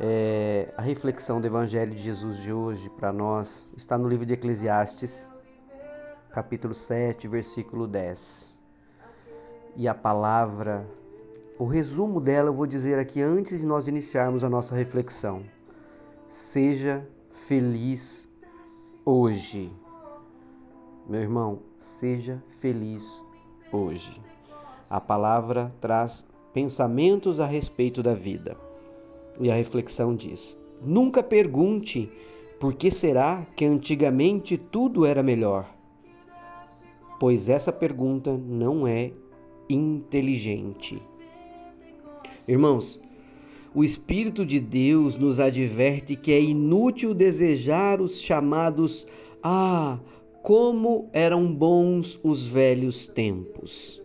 é, a reflexão do Evangelho de Jesus de hoje para nós está no livro de Eclesiastes, capítulo 7, versículo 10. E a palavra, o resumo dela eu vou dizer aqui antes de nós iniciarmos a nossa reflexão. Seja feliz hoje. Meu irmão, seja feliz hoje. A palavra traz pensamentos a respeito da vida. E a reflexão diz: Nunca pergunte por que será que antigamente tudo era melhor, pois essa pergunta não é inteligente. Irmãos, o Espírito de Deus nos adverte que é inútil desejar os chamados Ah, como eram bons os velhos tempos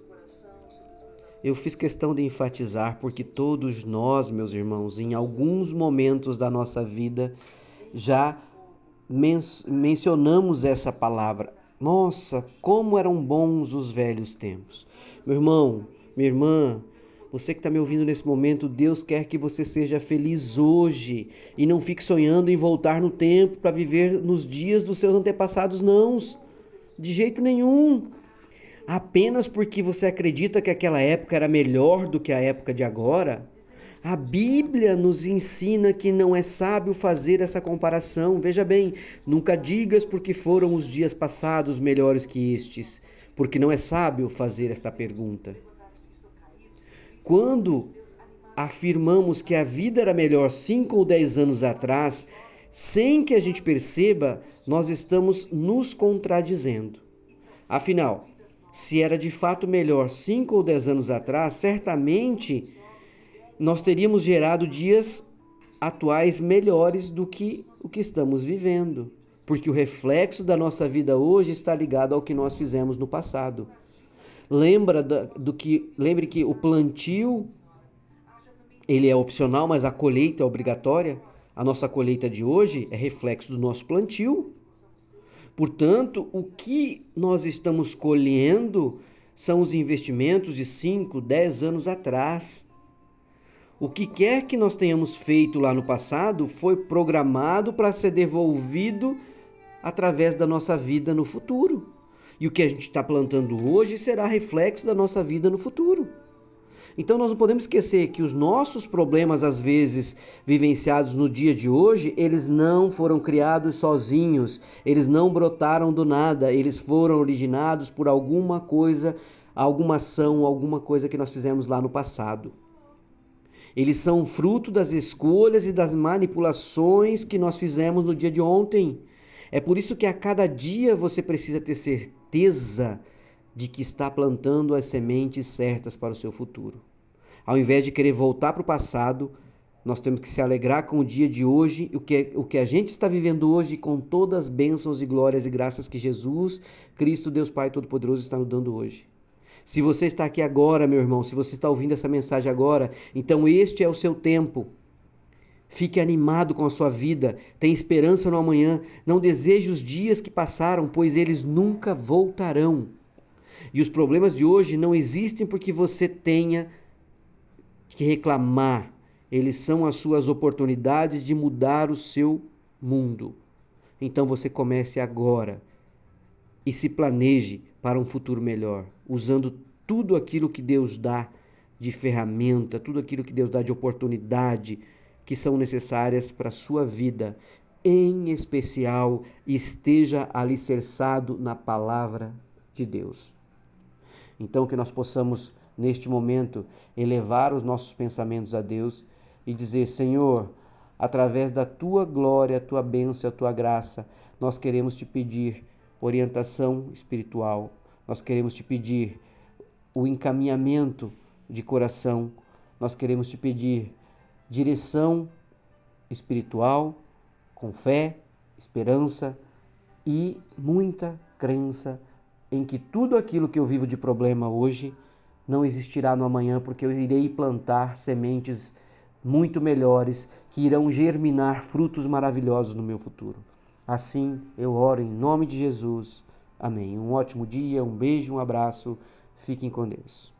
eu fiz questão de enfatizar porque todos nós, meus irmãos, em alguns momentos da nossa vida já men mencionamos essa palavra. Nossa, como eram bons os velhos tempos. Meu irmão, minha irmã, você que está me ouvindo nesse momento, Deus quer que você seja feliz hoje e não fique sonhando em voltar no tempo para viver nos dias dos seus antepassados, não. De jeito nenhum apenas porque você acredita que aquela época era melhor do que a época de agora? A Bíblia nos ensina que não é sábio fazer essa comparação. Veja bem, nunca digas porque foram os dias passados melhores que estes, porque não é sábio fazer esta pergunta. Quando afirmamos que a vida era melhor cinco ou dez anos atrás, sem que a gente perceba, nós estamos nos contradizendo. Afinal, se era de fato melhor cinco ou dez anos atrás, certamente nós teríamos gerado dias atuais melhores do que o que estamos vivendo, porque o reflexo da nossa vida hoje está ligado ao que nós fizemos no passado. Lembra do que, lembre que o plantio ele é opcional, mas a colheita é obrigatória. A nossa colheita de hoje é reflexo do nosso plantio. Portanto, o que nós estamos colhendo são os investimentos de 5, 10 anos atrás. O que quer que nós tenhamos feito lá no passado foi programado para ser devolvido através da nossa vida no futuro. E o que a gente está plantando hoje será reflexo da nossa vida no futuro. Então nós não podemos esquecer que os nossos problemas, às vezes vivenciados no dia de hoje, eles não foram criados sozinhos, eles não brotaram do nada, eles foram originados por alguma coisa, alguma ação, alguma coisa que nós fizemos lá no passado. Eles são fruto das escolhas e das manipulações que nós fizemos no dia de ontem. É por isso que a cada dia você precisa ter certeza de que está plantando as sementes certas para o seu futuro. Ao invés de querer voltar para o passado, nós temos que se alegrar com o dia de hoje, o que, o que a gente está vivendo hoje, com todas as bênçãos e glórias e graças que Jesus, Cristo, Deus Pai Todo-Poderoso, está nos dando hoje. Se você está aqui agora, meu irmão, se você está ouvindo essa mensagem agora, então este é o seu tempo. Fique animado com a sua vida, tenha esperança no amanhã, não deseje os dias que passaram, pois eles nunca voltarão. E os problemas de hoje não existem porque você tenha que reclamar. Eles são as suas oportunidades de mudar o seu mundo. Então você comece agora e se planeje para um futuro melhor, usando tudo aquilo que Deus dá de ferramenta, tudo aquilo que Deus dá de oportunidade que são necessárias para a sua vida, em especial, esteja alicerçado na palavra de Deus. Então, que nós possamos, neste momento, elevar os nossos pensamentos a Deus e dizer: Senhor, através da tua glória, a tua bênção, a tua graça, nós queremos te pedir orientação espiritual, nós queremos te pedir o encaminhamento de coração, nós queremos te pedir direção espiritual, com fé, esperança e muita crença em que tudo aquilo que eu vivo de problema hoje não existirá no amanhã, porque eu irei plantar sementes muito melhores que irão germinar frutos maravilhosos no meu futuro. Assim eu oro em nome de Jesus. Amém. Um ótimo dia, um beijo, um abraço. Fiquem com Deus.